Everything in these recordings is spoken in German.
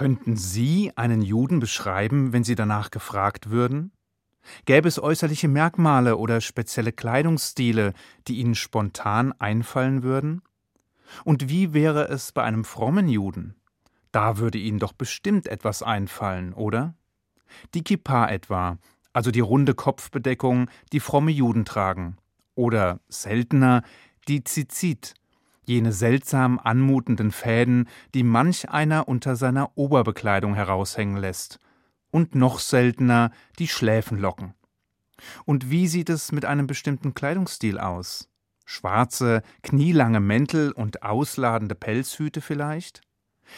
Könnten Sie einen Juden beschreiben, wenn Sie danach gefragt würden? Gäbe es äußerliche Merkmale oder spezielle Kleidungsstile, die Ihnen spontan einfallen würden? Und wie wäre es bei einem frommen Juden? Da würde Ihnen doch bestimmt etwas einfallen, oder? Die Kippa etwa, also die runde Kopfbedeckung, die fromme Juden tragen. Oder seltener die Zizit, jene seltsam anmutenden Fäden, die manch einer unter seiner Oberbekleidung heraushängen lässt. Und noch seltener die Schläfenlocken. Und wie sieht es mit einem bestimmten Kleidungsstil aus? Schwarze, knielange Mäntel und ausladende Pelzhüte vielleicht?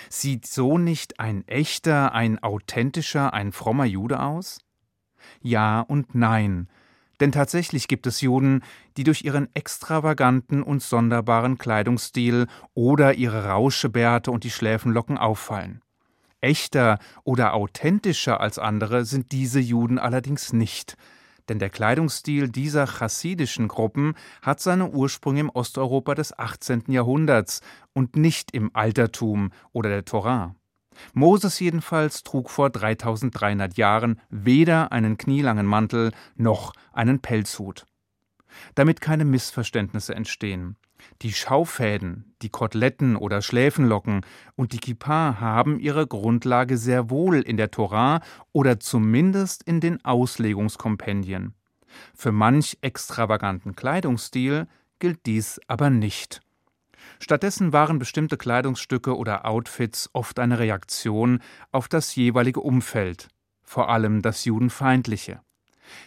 Sieht so nicht ein echter, ein authentischer, ein frommer Jude aus? Ja und nein, denn tatsächlich gibt es Juden, die durch ihren extravaganten und sonderbaren Kleidungsstil oder ihre Rauschebärte und die Schläfenlocken auffallen. Echter oder authentischer als andere sind diese Juden allerdings nicht, denn der Kleidungsstil dieser chassidischen Gruppen hat seine Ursprünge im Osteuropa des 18. Jahrhunderts und nicht im Altertum oder der Torah. Moses jedenfalls trug vor 3300 Jahren weder einen knielangen Mantel noch einen Pelzhut. Damit keine Missverständnisse entstehen. Die Schaufäden, die Koteletten oder Schläfenlocken und die Kippa haben ihre Grundlage sehr wohl in der Torah oder zumindest in den Auslegungskompendien. Für manch extravaganten Kleidungsstil gilt dies aber nicht. Stattdessen waren bestimmte Kleidungsstücke oder Outfits oft eine Reaktion auf das jeweilige Umfeld, vor allem das Judenfeindliche.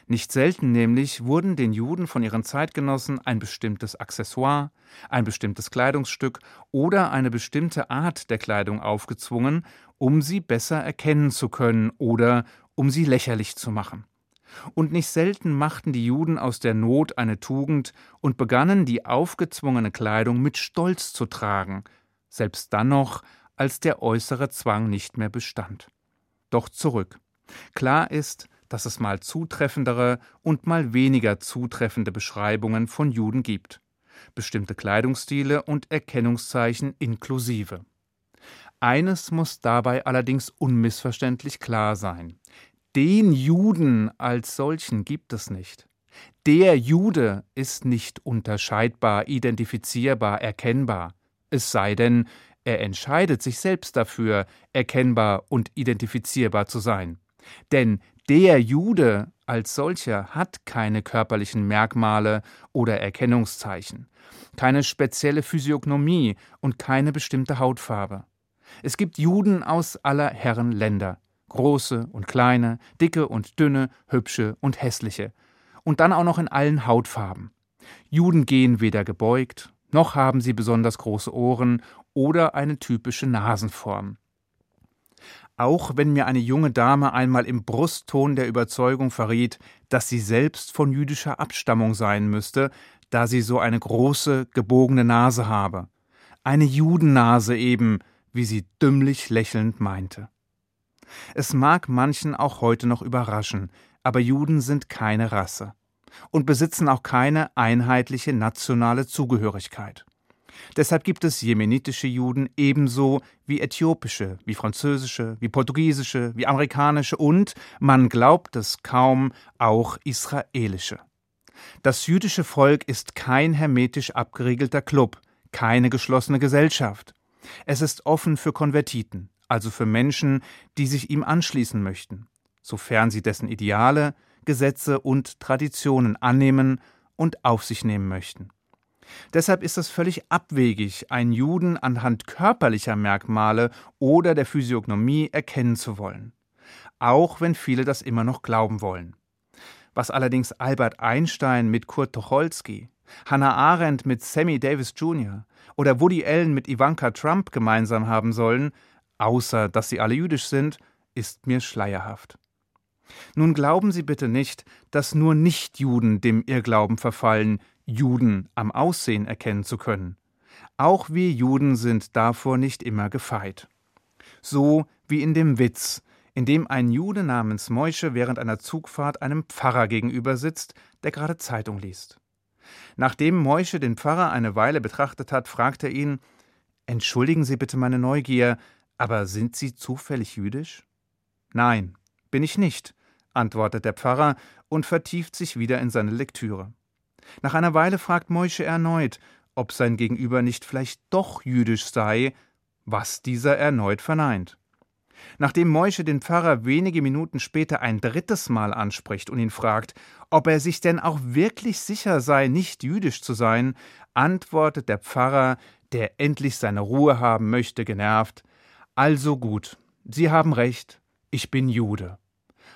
Nicht selten nämlich wurden den Juden von ihren Zeitgenossen ein bestimmtes Accessoire, ein bestimmtes Kleidungsstück oder eine bestimmte Art der Kleidung aufgezwungen, um sie besser erkennen zu können oder um sie lächerlich zu machen. Und nicht selten machten die Juden aus der Not eine Tugend und begannen die aufgezwungene Kleidung mit Stolz zu tragen, selbst dann noch, als der äußere Zwang nicht mehr bestand. Doch zurück. Klar ist, dass es mal zutreffendere und mal weniger zutreffende Beschreibungen von Juden gibt. Bestimmte Kleidungsstile und Erkennungszeichen inklusive. Eines muss dabei allerdings unmissverständlich klar sein den Juden als solchen gibt es nicht. Der Jude ist nicht unterscheidbar, identifizierbar, erkennbar, es sei denn, er entscheidet sich selbst dafür, erkennbar und identifizierbar zu sein. Denn der Jude als solcher hat keine körperlichen Merkmale oder Erkennungszeichen, keine spezielle Physiognomie und keine bestimmte Hautfarbe. Es gibt Juden aus aller Herren Länder, große und kleine, dicke und dünne, hübsche und hässliche. Und dann auch noch in allen Hautfarben. Juden gehen weder gebeugt, noch haben sie besonders große Ohren oder eine typische Nasenform. Auch wenn mir eine junge Dame einmal im Brustton der Überzeugung verriet, dass sie selbst von jüdischer Abstammung sein müsste, da sie so eine große, gebogene Nase habe. Eine Judennase eben, wie sie dümmlich lächelnd meinte. Es mag manchen auch heute noch überraschen, aber Juden sind keine Rasse und besitzen auch keine einheitliche nationale Zugehörigkeit. Deshalb gibt es jemenitische Juden ebenso wie äthiopische, wie französische, wie portugiesische, wie amerikanische und, man glaubt es kaum, auch israelische. Das jüdische Volk ist kein hermetisch abgeriegelter Club, keine geschlossene Gesellschaft. Es ist offen für Konvertiten also für Menschen, die sich ihm anschließen möchten, sofern sie dessen Ideale, Gesetze und Traditionen annehmen und auf sich nehmen möchten. Deshalb ist es völlig abwegig, einen Juden anhand körperlicher Merkmale oder der Physiognomie erkennen zu wollen, auch wenn viele das immer noch glauben wollen. Was allerdings Albert Einstein mit Kurt Tucholsky, Hannah Arendt mit Sammy Davis Jr. oder Woody Allen mit Ivanka Trump gemeinsam haben sollen, außer dass sie alle jüdisch sind, ist mir schleierhaft. Nun glauben Sie bitte nicht, dass nur Nichtjuden dem Irrglauben verfallen, Juden am Aussehen erkennen zu können. Auch wir Juden sind davor nicht immer gefeit. So wie in dem Witz, in dem ein Jude namens Moische während einer Zugfahrt einem Pfarrer gegenüber sitzt, der gerade Zeitung liest. Nachdem Moische den Pfarrer eine Weile betrachtet hat, fragt er ihn Entschuldigen Sie bitte meine Neugier, Aber sind Sie zufällig jüdisch? Nein, bin ich nicht, antwortet der Pfarrer und vertieft sich wieder in seine Lektüre. Nach einer Weile fragt Moische erneut, ob sein Gegenüber nicht vielleicht doch jüdisch sei, was dieser erneut verneint. Nachdem Moische den Pfarrer wenige Minuten später ein drittes Mal anspricht und ihn fragt, ob er sich denn auch wirklich sicher sei, nicht jüdisch zu sein, antwortet der Pfarrer, der endlich seine Ruhe haben möchte, genervt Also gut, Sie haben recht, ich bin Jude.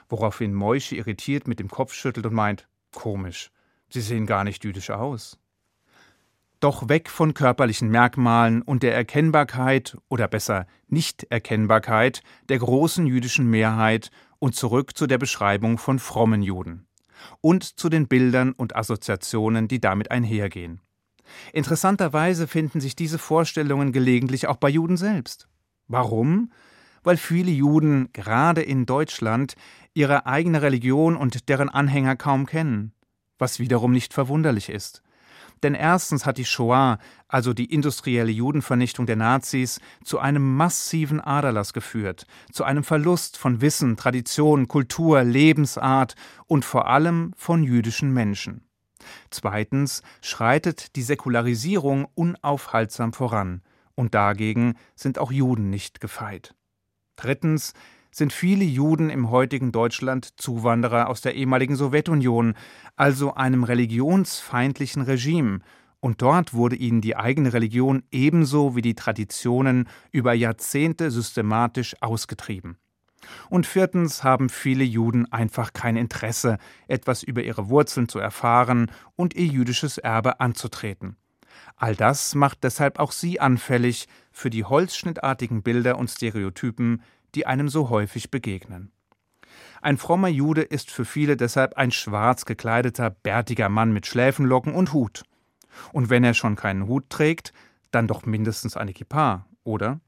Woraufhin Moische irritiert mit dem Kopf schüttelt und meint Komisch, Sie sehen gar nicht jüdisch aus. Doch weg von körperlichen Merkmalen und der Erkennbarkeit oder besser Nichterkennbarkeit der großen jüdischen Mehrheit und zurück zu der Beschreibung von frommen Juden und zu den Bildern und Assoziationen, die damit einhergehen. Interessanterweise finden sich diese Vorstellungen gelegentlich auch bei Juden selbst. Warum? Weil viele Juden, gerade in Deutschland, ihre eigene Religion und deren Anhänger kaum kennen, was wiederum nicht verwunderlich ist. Denn erstens hat die Shoah, also die industrielle Judenvernichtung der Nazis, zu einem massiven Aderlass geführt, zu einem Verlust von Wissen, Tradition, Kultur, Lebensart und vor allem von jüdischen Menschen. Zweitens schreitet die Säkularisierung unaufhaltsam voran, und dagegen sind auch Juden nicht gefeit. Drittens sind viele Juden im heutigen Deutschland Zuwanderer aus der ehemaligen Sowjetunion, also einem religionsfeindlichen Regime, und dort wurde ihnen die eigene Religion ebenso wie die Traditionen über Jahrzehnte systematisch ausgetrieben. Und viertens haben viele Juden einfach kein Interesse, etwas über ihre Wurzeln zu erfahren und ihr jüdisches Erbe anzutreten. All das macht deshalb auch sie anfällig für die holzschnittartigen Bilder und Stereotypen, die einem so häufig begegnen. Ein frommer Jude ist für viele deshalb ein schwarz gekleideter, bärtiger Mann mit Schläfenlocken und Hut. Und wenn er schon keinen Hut trägt, dann doch mindestens eine Kippa, oder?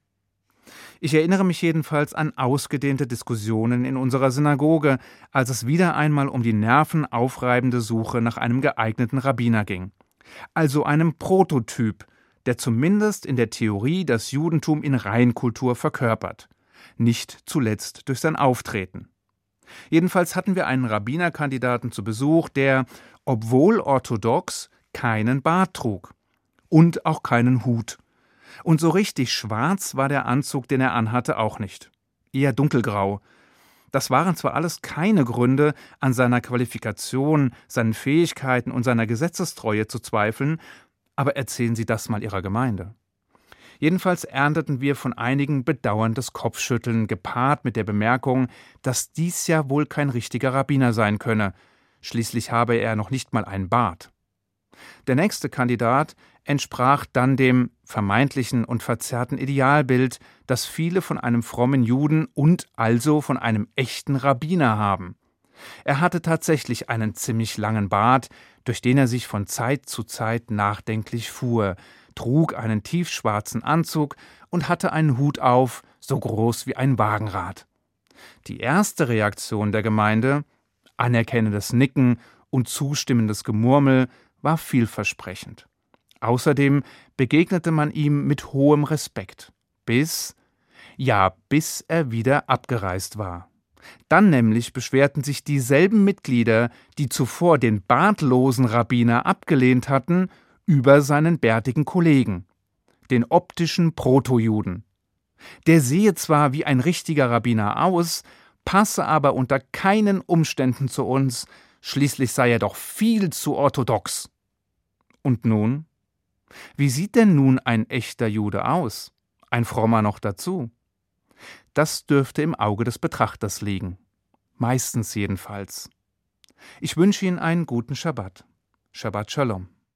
Ich erinnere mich jedenfalls an ausgedehnte Diskussionen in unserer Synagoge, als es wieder einmal um die nervenaufreibende Suche nach einem geeigneten Rabbiner ging. Also einem Prototyp, der zumindest in der Theorie das Judentum in Reinkultur verkörpert nicht zuletzt durch sein Auftreten. Jedenfalls hatten wir einen Rabbinerkandidaten zu Besuch, der, obwohl orthodox, keinen Bart trug und auch keinen Hut. Und so richtig schwarz war der Anzug, den er anhatte, auch nicht. Eher dunkelgrau. Das waren zwar alles keine Gründe, an seiner Qualifikation, seinen Fähigkeiten und seiner Gesetzestreue zu zweifeln, aber erzählen Sie das mal Ihrer Gemeinde. Jedenfalls ernteten wir von einigen bedauerndes Kopfschütteln, gepaart mit der Bemerkung, dass dies ja wohl kein richtiger Rabbiner sein könne. Schließlich habe er noch nicht mal einen Bart. Der nächste Kandidat entsprach dann dem vermeintlichen und verzerrten Idealbild, das viele von einem frommen Juden und also von einem echten Rabbiner haben. Er hatte tatsächlich einen ziemlich langen Bart, durch den er sich von Zeit zu Zeit nachdenklich fuhr, trug einen tiefschwarzen Anzug und hatte einen Hut auf, so groß wie ein Wagenrad. Die erste Reaktion der Gemeinde, anerkennendes Nicken und zustimmendes Gemurmel, war vielversprechend. Außerdem begegnete man ihm mit hohem Respekt, bis, ja, bis er wieder abgereist war. Dann nämlich beschwerten sich dieselben Mitglieder, die zuvor den bartlosen Rabbiner abgelehnt hatten, über seinen bärtigen Kollegen, den optischen Protojuden. Der sehe zwar wie ein richtiger Rabbiner aus, passe aber unter keinen Umständen zu uns, schließlich sei er doch viel zu orthodox. Und nun? Wie sieht denn nun ein echter Jude aus? Ein frommer noch dazu? Das dürfte im Auge des Betrachters liegen. Meistens jedenfalls. Ich wünsche Ihnen einen guten Schabbat. Shabbat Shalom.